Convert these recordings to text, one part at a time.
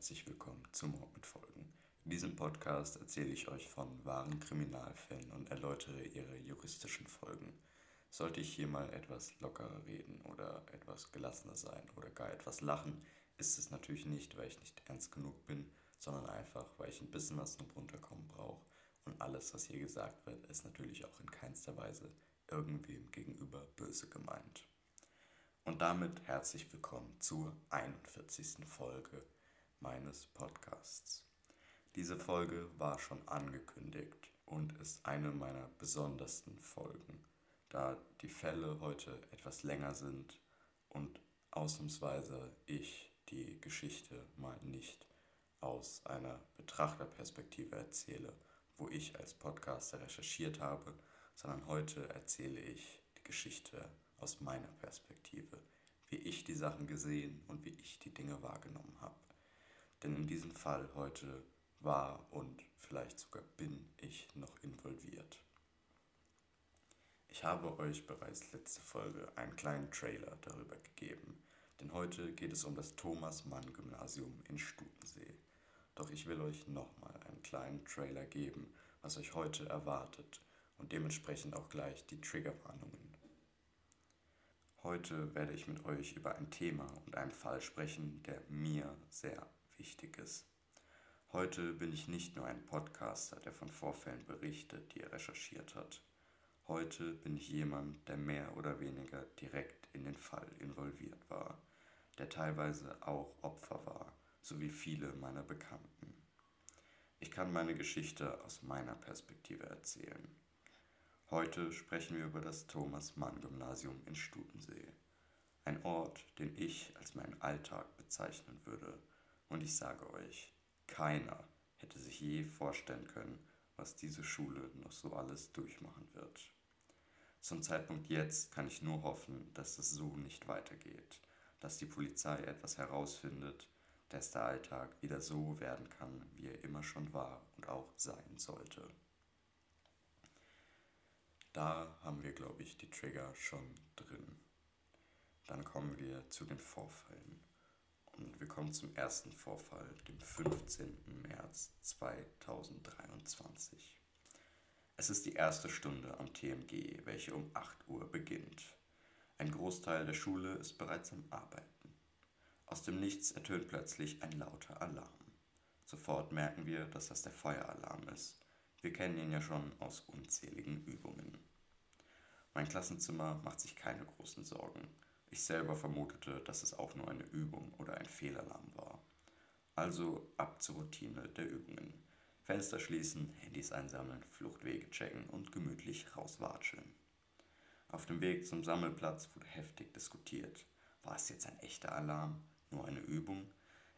herzlich willkommen zu Mord mit Folgen. In diesem Podcast erzähle ich euch von wahren Kriminalfällen und erläutere ihre juristischen Folgen. Sollte ich hier mal etwas lockerer reden oder etwas gelassener sein oder gar etwas lachen, ist es natürlich nicht, weil ich nicht ernst genug bin, sondern einfach, weil ich ein bisschen was zum Runterkommen brauche. Und alles, was hier gesagt wird, ist natürlich auch in keinster Weise irgendwem gegenüber böse gemeint. Und damit herzlich willkommen zur 41. Folge meines Podcasts. Diese Folge war schon angekündigt und ist eine meiner besondersten Folgen, da die Fälle heute etwas länger sind und ausnahmsweise ich die Geschichte mal nicht aus einer Betrachterperspektive erzähle, wo ich als Podcaster recherchiert habe, sondern heute erzähle ich die Geschichte aus meiner Perspektive, wie ich die Sachen gesehen und wie ich die Dinge wahrgenommen habe. Denn in diesem Fall heute war und vielleicht sogar bin ich noch involviert. Ich habe euch bereits letzte Folge einen kleinen Trailer darüber gegeben, denn heute geht es um das Thomas Mann Gymnasium in Stutensee. Doch ich will euch nochmal einen kleinen Trailer geben, was euch heute erwartet und dementsprechend auch gleich die Triggerwarnungen. Heute werde ich mit euch über ein Thema und einen Fall sprechen, der mir sehr wichtig. Heute bin ich nicht nur ein Podcaster, der von Vorfällen berichtet, die er recherchiert hat. Heute bin ich jemand, der mehr oder weniger direkt in den Fall involviert war, der teilweise auch Opfer war, so wie viele meiner Bekannten. Ich kann meine Geschichte aus meiner Perspektive erzählen. Heute sprechen wir über das Thomas-Mann-Gymnasium in Stutensee. Ein Ort, den ich als meinen Alltag bezeichnen würde. Und ich sage euch, keiner hätte sich je vorstellen können, was diese Schule noch so alles durchmachen wird. Zum Zeitpunkt jetzt kann ich nur hoffen, dass es so nicht weitergeht, dass die Polizei etwas herausfindet, dass der Alltag wieder so werden kann, wie er immer schon war und auch sein sollte. Da haben wir, glaube ich, die Trigger schon drin. Dann kommen wir zu den Vorfällen. Und wir kommen zum ersten Vorfall, dem 15. März 2023. Es ist die erste Stunde am TMG, welche um 8 Uhr beginnt. Ein Großteil der Schule ist bereits am Arbeiten. Aus dem Nichts ertönt plötzlich ein lauter Alarm. Sofort merken wir, dass das der Feueralarm ist wir kennen ihn ja schon aus unzähligen Übungen. Mein Klassenzimmer macht sich keine großen Sorgen. Ich selber vermutete, dass es auch nur eine Übung oder ein Fehlalarm war. Also ab zur Routine der Übungen. Fenster schließen, Handys einsammeln, Fluchtwege checken und gemütlich rauswatscheln. Auf dem Weg zum Sammelplatz wurde heftig diskutiert. War es jetzt ein echter Alarm? Nur eine Übung?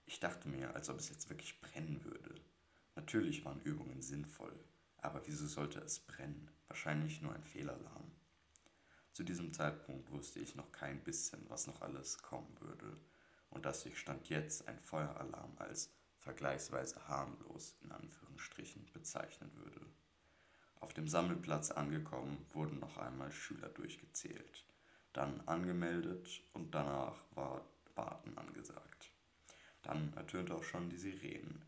Ich dachte mir, als ob es jetzt wirklich brennen würde. Natürlich waren Übungen sinnvoll, aber wieso sollte es brennen? Wahrscheinlich nur ein Fehlalarm. Zu diesem Zeitpunkt wusste ich noch kein bisschen, was noch alles kommen würde und dass sich Stand jetzt ein Feueralarm als vergleichsweise harmlos in Anführungsstrichen bezeichnen würde. Auf dem Sammelplatz angekommen wurden noch einmal Schüler durchgezählt, dann angemeldet und danach war Warten angesagt. Dann ertönte auch schon die Sirenen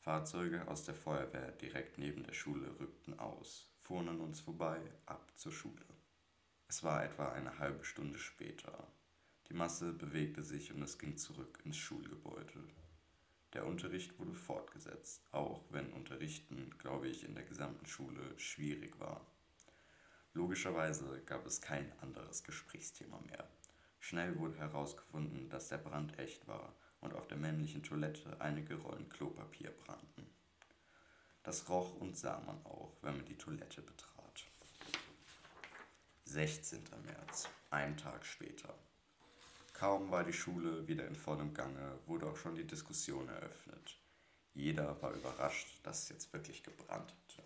Fahrzeuge aus der Feuerwehr direkt neben der Schule rückten aus, fuhren an uns vorbei, ab zur Schule. Es war etwa eine halbe Stunde später. Die Masse bewegte sich und es ging zurück ins Schulgebäude. Der Unterricht wurde fortgesetzt, auch wenn Unterrichten, glaube ich, in der gesamten Schule schwierig war. Logischerweise gab es kein anderes Gesprächsthema mehr. Schnell wurde herausgefunden, dass der Brand echt war und auf der männlichen Toilette einige Rollen Klopapier brannten. Das roch und sah man auch, wenn man die Toilette betrat. 16. März, ein Tag später. Kaum war die Schule wieder in vollem Gange, wurde auch schon die Diskussion eröffnet. Jeder war überrascht, dass es jetzt wirklich gebrannt hatte.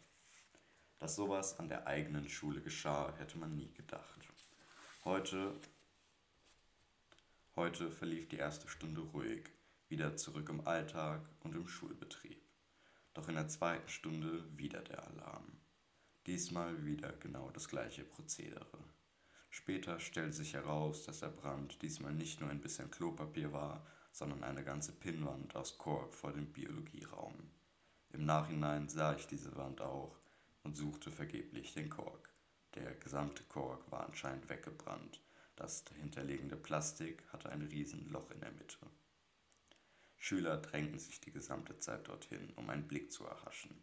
Dass sowas an der eigenen Schule geschah, hätte man nie gedacht. Heute Heute verlief die erste Stunde ruhig, wieder zurück im Alltag und im Schulbetrieb. Doch in der zweiten Stunde wieder der Alarm. Diesmal wieder genau das gleiche Prozedere. Später stellte sich heraus, dass der Brand diesmal nicht nur ein bisschen Klopapier war, sondern eine ganze Pinnwand aus Kork vor dem Biologieraum. Im Nachhinein sah ich diese Wand auch und suchte vergeblich den Kork. Der gesamte Kork war anscheinend weggebrannt. Das dahinterliegende Plastik hatte ein Riesenloch in der Mitte. Schüler drängten sich die gesamte Zeit dorthin, um einen Blick zu erhaschen.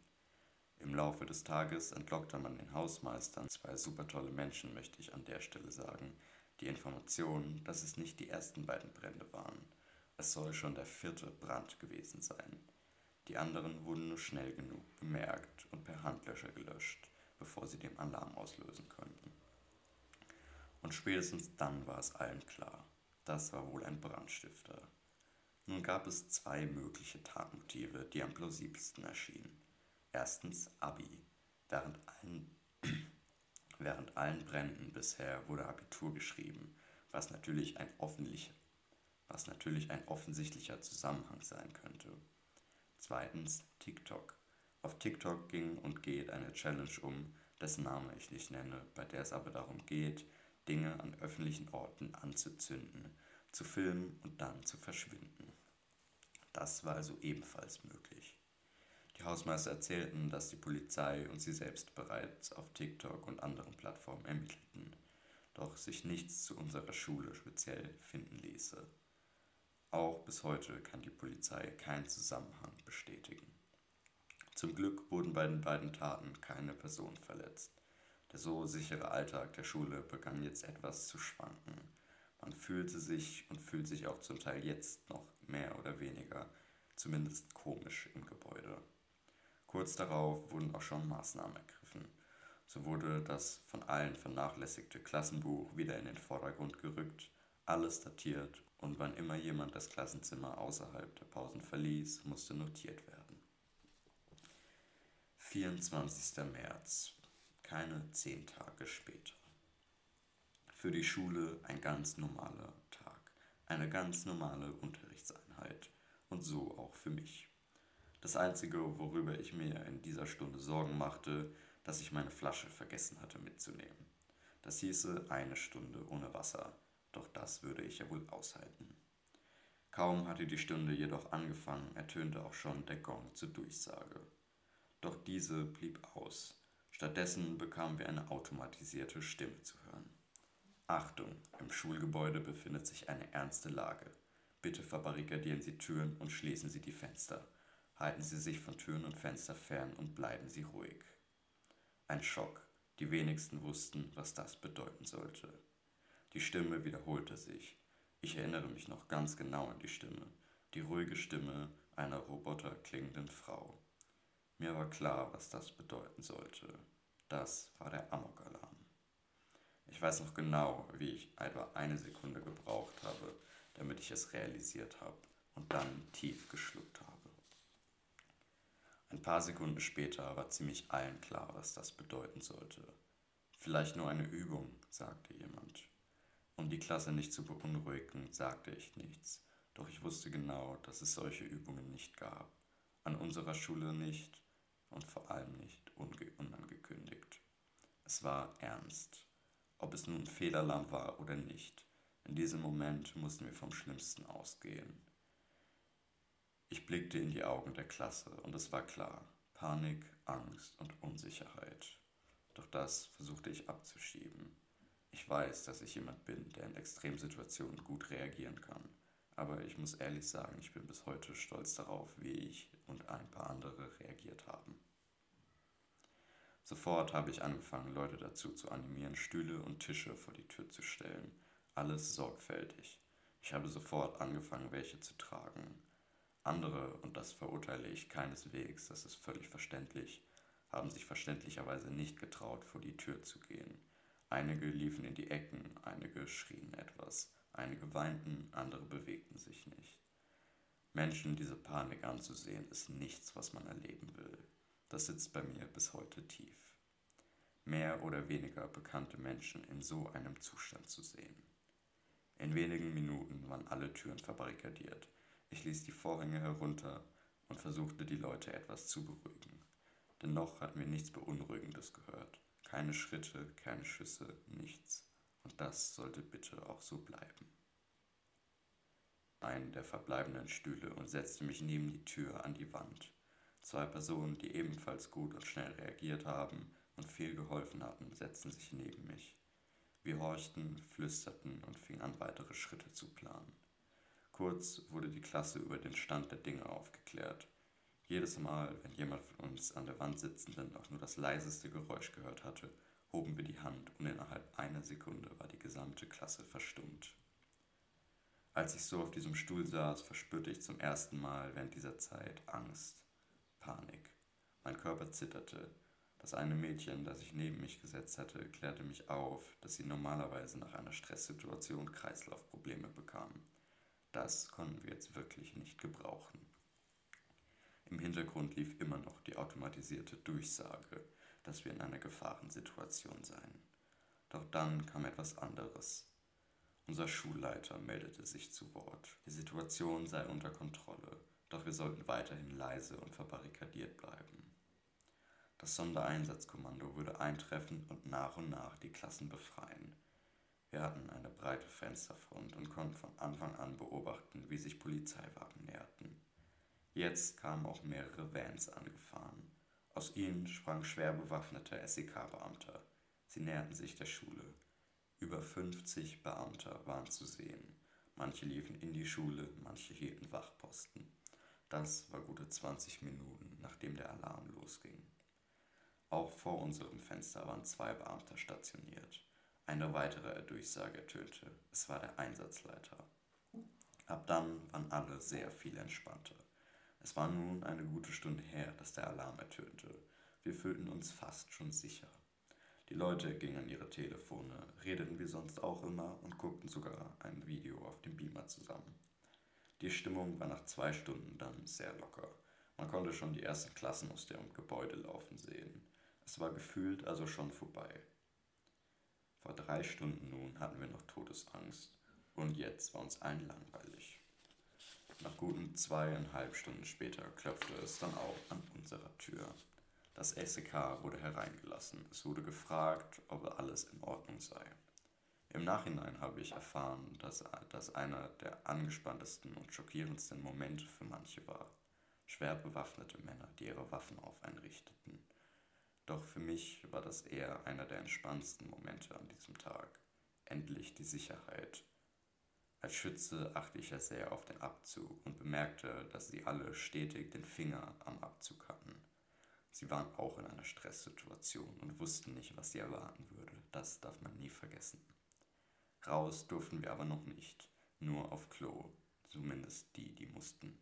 Im Laufe des Tages entlockte man den Hausmeistern, zwei super tolle Menschen, möchte ich an der Stelle sagen, die Information, dass es nicht die ersten beiden Brände waren. Es soll schon der vierte Brand gewesen sein. Die anderen wurden nur schnell genug bemerkt und per Handlöscher gelöscht, bevor sie den Alarm auslösen konnten. Und spätestens dann war es allen klar, das war wohl ein Brandstifter. Nun gab es zwei mögliche Tatmotive, die am plausibelsten erschienen. Erstens Abi. Während allen, während allen Bränden bisher wurde Abitur geschrieben, was natürlich, ein was natürlich ein offensichtlicher Zusammenhang sein könnte. Zweitens TikTok. Auf TikTok ging und geht eine Challenge um, dessen Name ich nicht nenne, bei der es aber darum geht, Dinge an öffentlichen Orten anzuzünden, zu filmen und dann zu verschwinden. Das war also ebenfalls möglich. Die Hausmeister erzählten, dass die Polizei und sie selbst bereits auf TikTok und anderen Plattformen ermittelten, doch sich nichts zu unserer Schule speziell finden ließe. Auch bis heute kann die Polizei keinen Zusammenhang bestätigen. Zum Glück wurden bei den beiden Taten keine Personen verletzt. Der so sichere Alltag der Schule begann jetzt etwas zu schwanken. Man fühlte sich und fühlt sich auch zum Teil jetzt noch mehr oder weniger, zumindest komisch im Gebäude. Kurz darauf wurden auch schon Maßnahmen ergriffen. So wurde das von allen vernachlässigte Klassenbuch wieder in den Vordergrund gerückt, alles datiert und wann immer jemand das Klassenzimmer außerhalb der Pausen verließ, musste notiert werden. 24. März keine zehn Tage später. Für die Schule ein ganz normaler Tag, eine ganz normale Unterrichtseinheit und so auch für mich. Das Einzige, worüber ich mir in dieser Stunde Sorgen machte, dass ich meine Flasche vergessen hatte mitzunehmen. Das hieße eine Stunde ohne Wasser, doch das würde ich ja wohl aushalten. Kaum hatte die Stunde jedoch angefangen, ertönte auch schon der Gong zur Durchsage. Doch diese blieb aus, Stattdessen bekamen wir eine automatisierte Stimme zu hören. Achtung, im Schulgebäude befindet sich eine ernste Lage. Bitte verbarrikadieren Sie Türen und schließen Sie die Fenster. Halten Sie sich von Türen und Fenster fern und bleiben Sie ruhig. Ein Schock. Die wenigsten wussten, was das bedeuten sollte. Die Stimme wiederholte sich. Ich erinnere mich noch ganz genau an die Stimme, die ruhige Stimme einer roboterklingenden Frau. Mir war klar, was das bedeuten sollte. Das war der Amok-Alarm. Ich weiß noch genau, wie ich etwa eine Sekunde gebraucht habe, damit ich es realisiert habe und dann tief geschluckt habe. Ein paar Sekunden später war ziemlich allen klar, was das bedeuten sollte. Vielleicht nur eine Übung, sagte jemand. Um die Klasse nicht zu beunruhigen, sagte ich nichts, doch ich wusste genau, dass es solche Übungen nicht gab. An unserer Schule nicht und vor allem nicht unangekündigt. Es war ernst. Ob es nun Fehlalarm war oder nicht, in diesem Moment mussten wir vom Schlimmsten ausgehen. Ich blickte in die Augen der Klasse und es war klar, Panik, Angst und Unsicherheit. Doch das versuchte ich abzuschieben. Ich weiß, dass ich jemand bin, der in Extremsituationen gut reagieren kann. Aber ich muss ehrlich sagen, ich bin bis heute stolz darauf, wie ich und ein paar andere reagiert haben. Sofort habe ich angefangen, Leute dazu zu animieren, Stühle und Tische vor die Tür zu stellen. Alles sorgfältig. Ich habe sofort angefangen, welche zu tragen. Andere, und das verurteile ich keineswegs, das ist völlig verständlich, haben sich verständlicherweise nicht getraut, vor die Tür zu gehen. Einige liefen in die Ecken, einige schrien etwas, einige weinten, andere bewegten sich nicht. Menschen diese Panik anzusehen, ist nichts, was man erleben will. Das sitzt bei mir bis heute tief. Mehr oder weniger bekannte Menschen in so einem Zustand zu sehen. In wenigen Minuten waren alle Türen verbarrikadiert. Ich ließ die Vorhänge herunter und versuchte die Leute etwas zu beruhigen. Denn noch hatten wir nichts Beunruhigendes gehört. Keine Schritte, keine Schüsse, nichts. Und das sollte bitte auch so bleiben. einen der verbleibenden Stühle und setzte mich neben die Tür an die Wand. Zwei Personen, die ebenfalls gut und schnell reagiert haben und viel geholfen hatten, setzten sich neben mich. Wir horchten, flüsterten und fingen an, weitere Schritte zu planen. Kurz wurde die Klasse über den Stand der Dinge aufgeklärt. Jedes Mal, wenn jemand von uns an der Wand sitzenden auch nur das leiseste Geräusch gehört hatte, hoben wir die Hand und innerhalb einer Sekunde war die gesamte Klasse verstummt. Als ich so auf diesem Stuhl saß, verspürte ich zum ersten Mal während dieser Zeit Angst, Panik. Mein Körper zitterte. Das eine Mädchen, das sich neben mich gesetzt hatte, klärte mich auf, dass sie normalerweise nach einer Stresssituation Kreislaufprobleme bekam. Das konnten wir jetzt wirklich nicht gebrauchen. Im Hintergrund lief immer noch die automatisierte Durchsage, dass wir in einer Gefahrensituation seien. Doch dann kam etwas anderes. Unser Schulleiter meldete sich zu Wort. Die Situation sei unter Kontrolle, doch wir sollten weiterhin leise und verbarrikadiert bleiben. Das Sondereinsatzkommando würde eintreffen und nach und nach die Klassen befreien. Wir hatten eine breite Fensterfront und konnten von Anfang an beobachten, wie sich Polizeiwagen näherten. Jetzt kamen auch mehrere Vans angefahren. Aus ihnen sprangen schwer bewaffnete SEK-Beamte. Sie näherten sich der Schule. Über 50 Beamte waren zu sehen. Manche liefen in die Schule, manche hielten Wachposten. Das war gute 20 Minuten, nachdem der Alarm losging. Auch vor unserem Fenster waren zwei Beamte stationiert. Eine weitere Durchsage ertönte. Es war der Einsatzleiter. Ab dann waren alle sehr viel entspannter. Es war nun eine gute Stunde her, dass der Alarm ertönte. Wir fühlten uns fast schon sicher. Die Leute gingen an ihre Telefone, redeten wie sonst auch immer und guckten sogar ein Video auf dem Beamer zusammen. Die Stimmung war nach zwei Stunden dann sehr locker. Man konnte schon die ersten Klassen aus dem Gebäude laufen sehen. Es war gefühlt also schon vorbei. Vor drei Stunden nun hatten wir noch Todesangst und jetzt war uns allen langweilig. Nach guten zweieinhalb Stunden später klopfte es dann auch an unserer Tür. Das SEK wurde hereingelassen. Es wurde gefragt, ob alles in Ordnung sei. Im Nachhinein habe ich erfahren, dass das einer der angespanntesten und schockierendsten Momente für manche war. Schwer bewaffnete Männer, die ihre Waffen auf einen richteten. Doch für mich war das eher einer der entspannendsten Momente an diesem Tag. Endlich die Sicherheit. Als Schütze achte ich ja sehr auf den Abzug und bemerkte, dass sie alle stetig den Finger am Abzug hatten. Sie waren auch in einer Stresssituation und wussten nicht, was sie erwarten würde. Das darf man nie vergessen. Raus durften wir aber noch nicht, nur auf Klo, zumindest die, die mussten.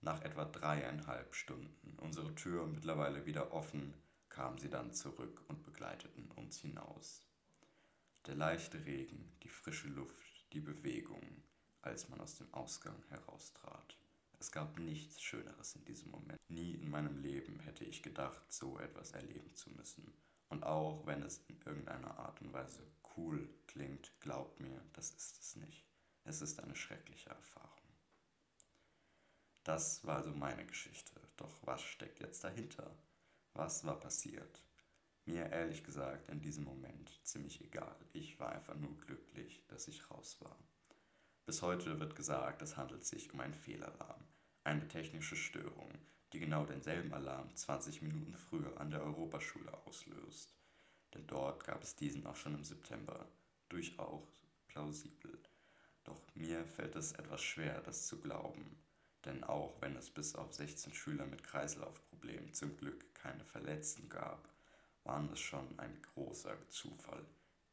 Nach etwa dreieinhalb Stunden, unsere Tür mittlerweile wieder offen, kamen sie dann zurück und begleiteten uns hinaus. Der leichte Regen, die frische Luft, die Bewegung, als man aus dem Ausgang heraustrat. Es gab nichts Schöneres in diesem Moment. Nie in meinem Leben hätte ich gedacht, so etwas erleben zu müssen. Und auch wenn es in irgendeiner Art und Weise cool klingt, glaubt mir, das ist es nicht. Es ist eine schreckliche Erfahrung. Das war also meine Geschichte. Doch was steckt jetzt dahinter? Was war passiert? Mir ehrlich gesagt in diesem Moment ziemlich egal. Ich war einfach nur glücklich, dass ich raus war. Bis heute wird gesagt, es handelt sich um einen Fehlalarm, eine technische Störung, die genau denselben Alarm 20 Minuten früher an der Europaschule auslöst. Denn dort gab es diesen auch schon im September. Durchaus plausibel. Doch mir fällt es etwas schwer, das zu glauben. Denn auch wenn es bis auf 16 Schüler mit Kreislaufproblemen zum Glück keine Verletzten gab, waren es schon ein großer Zufall.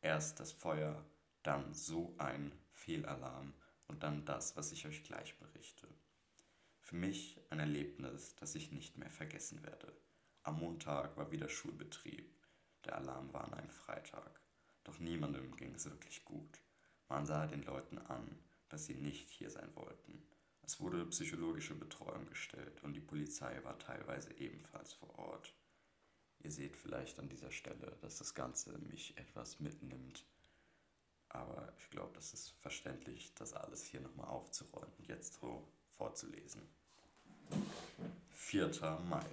Erst das Feuer, dann so ein Fehlalarm und dann das, was ich euch gleich berichte. Für mich ein Erlebnis, das ich nicht mehr vergessen werde. Am Montag war wieder Schulbetrieb. Der Alarm war an einem Freitag. Doch niemandem ging es wirklich gut. Man sah den Leuten an, dass sie nicht hier sein wollten. Es wurde psychologische Betreuung gestellt und die Polizei war teilweise ebenfalls vor Ort. Ihr seht vielleicht an dieser Stelle, dass das Ganze mich etwas mitnimmt. Aber ich glaube, das ist verständlich, das alles hier nochmal aufzurollen und jetzt so vorzulesen. 4. Mai.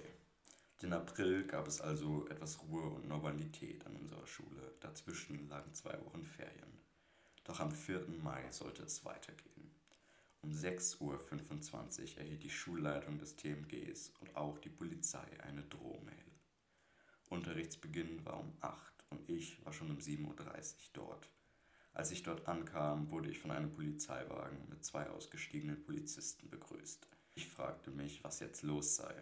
Den April gab es also etwas Ruhe und Normalität an unserer Schule. Dazwischen lagen zwei Wochen Ferien. Doch am 4. Mai sollte es weitergehen. Um 6.25 Uhr erhielt die Schulleitung des TMGs und auch die Polizei eine Drohmail. Unterrichtsbeginn war um 8 und ich war schon um 7.30 Uhr dort. Als ich dort ankam, wurde ich von einem Polizeiwagen mit zwei ausgestiegenen Polizisten begrüßt. Ich fragte mich, was jetzt los sei.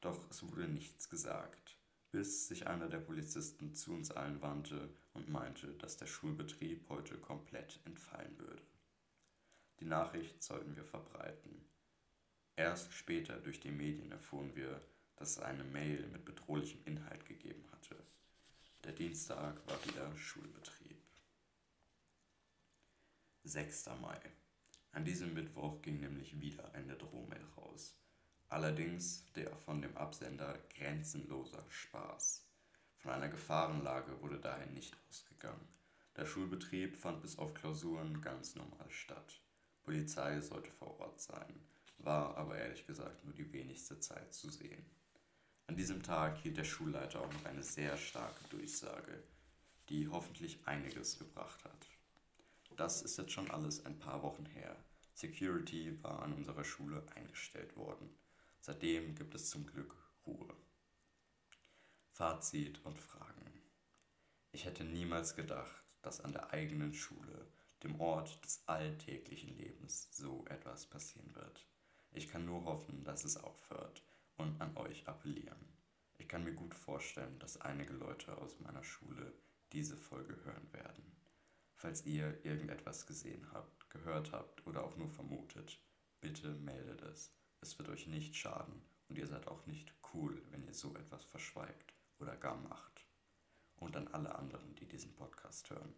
Doch es wurde nichts gesagt, bis sich einer der Polizisten zu uns allen wandte und meinte, dass der Schulbetrieb heute komplett entfallen würde. Die Nachricht sollten wir verbreiten. Erst später durch die Medien erfuhren wir, dass es eine Mail mit bedrohlichem Inhalt gegeben hatte. Der Dienstag war wieder Schulbetrieb. 6. Mai. An diesem Mittwoch ging nämlich wieder eine Drohmail raus. Allerdings der von dem Absender grenzenloser Spaß. Von einer Gefahrenlage wurde daher nicht ausgegangen. Der Schulbetrieb fand bis auf Klausuren ganz normal statt. Polizei sollte vor Ort sein, war aber ehrlich gesagt nur die wenigste Zeit zu sehen. An diesem Tag hielt der Schulleiter auch noch eine sehr starke Durchsage, die hoffentlich einiges gebracht hat. Das ist jetzt schon alles ein paar Wochen her. Security war an unserer Schule eingestellt worden. Seitdem gibt es zum Glück Ruhe. Fazit und Fragen. Ich hätte niemals gedacht, dass an der eigenen Schule dem Ort des alltäglichen Lebens so etwas passieren wird. Ich kann nur hoffen, dass es aufhört und an euch appellieren. Ich kann mir gut vorstellen, dass einige Leute aus meiner Schule diese Folge hören werden. Falls ihr irgendetwas gesehen habt, gehört habt oder auch nur vermutet, bitte meldet es. Es wird euch nicht schaden und ihr seid auch nicht cool, wenn ihr so etwas verschweigt oder gar macht. Und an alle anderen, die diesen Podcast hören.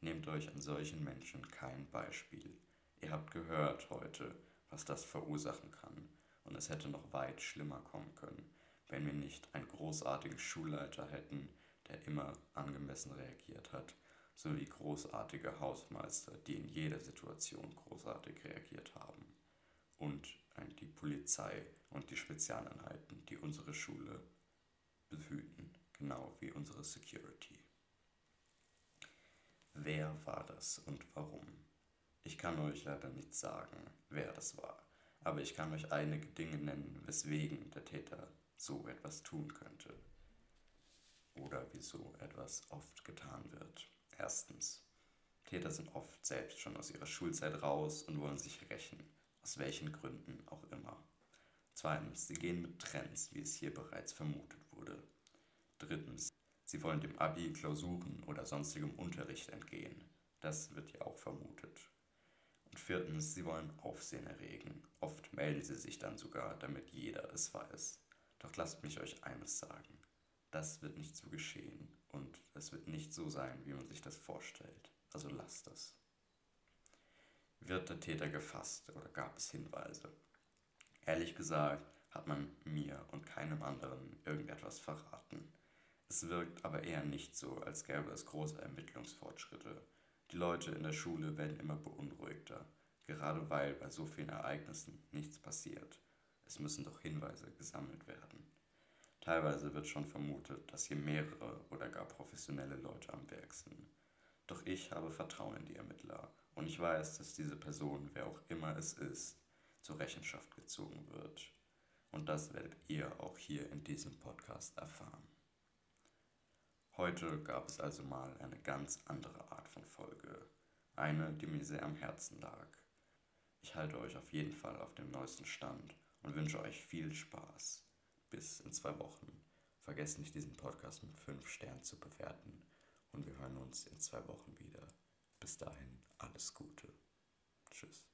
Nehmt euch an solchen Menschen kein Beispiel. Ihr habt gehört heute, was das verursachen kann, und es hätte noch weit schlimmer kommen können, wenn wir nicht einen großartigen Schulleiter hätten, der immer angemessen reagiert hat, sowie großartige Hausmeister, die in jeder Situation großartig reagiert haben, und die Polizei und die Spezialeinheiten, die unsere Schule behüten, genau wie unsere Security. Wer war das und warum? Ich kann euch leider nicht sagen, wer das war, aber ich kann euch einige Dinge nennen, weswegen der Täter so etwas tun könnte. Oder wieso etwas oft getan wird. Erstens. Täter sind oft selbst schon aus ihrer Schulzeit raus und wollen sich rächen, aus welchen Gründen auch immer. Zweitens, sie gehen mit Trends, wie es hier bereits vermutet wurde. Drittens, Sie wollen dem Abi, Klausuren oder sonstigem Unterricht entgehen. Das wird ja auch vermutet. Und viertens, sie wollen Aufsehen erregen. Oft melden sie sich dann sogar, damit jeder es weiß. Doch lasst mich euch eines sagen. Das wird nicht so geschehen und es wird nicht so sein, wie man sich das vorstellt. Also lasst es. Wird der Täter gefasst oder gab es Hinweise? Ehrlich gesagt hat man mir und keinem anderen irgendetwas verraten. Es wirkt aber eher nicht so, als gäbe es große Ermittlungsfortschritte. Die Leute in der Schule werden immer beunruhigter, gerade weil bei so vielen Ereignissen nichts passiert. Es müssen doch Hinweise gesammelt werden. Teilweise wird schon vermutet, dass hier mehrere oder gar professionelle Leute am Werk sind. Doch ich habe Vertrauen in die Ermittler und ich weiß, dass diese Person, wer auch immer es ist, zur Rechenschaft gezogen wird. Und das werdet ihr auch hier in diesem Podcast erfahren. Heute gab es also mal eine ganz andere Art von Folge. Eine, die mir sehr am Herzen lag. Ich halte euch auf jeden Fall auf dem neuesten Stand und wünsche euch viel Spaß. Bis in zwei Wochen. Vergesst nicht, diesen Podcast mit 5 Sternen zu bewerten. Und wir hören uns in zwei Wochen wieder. Bis dahin, alles Gute. Tschüss.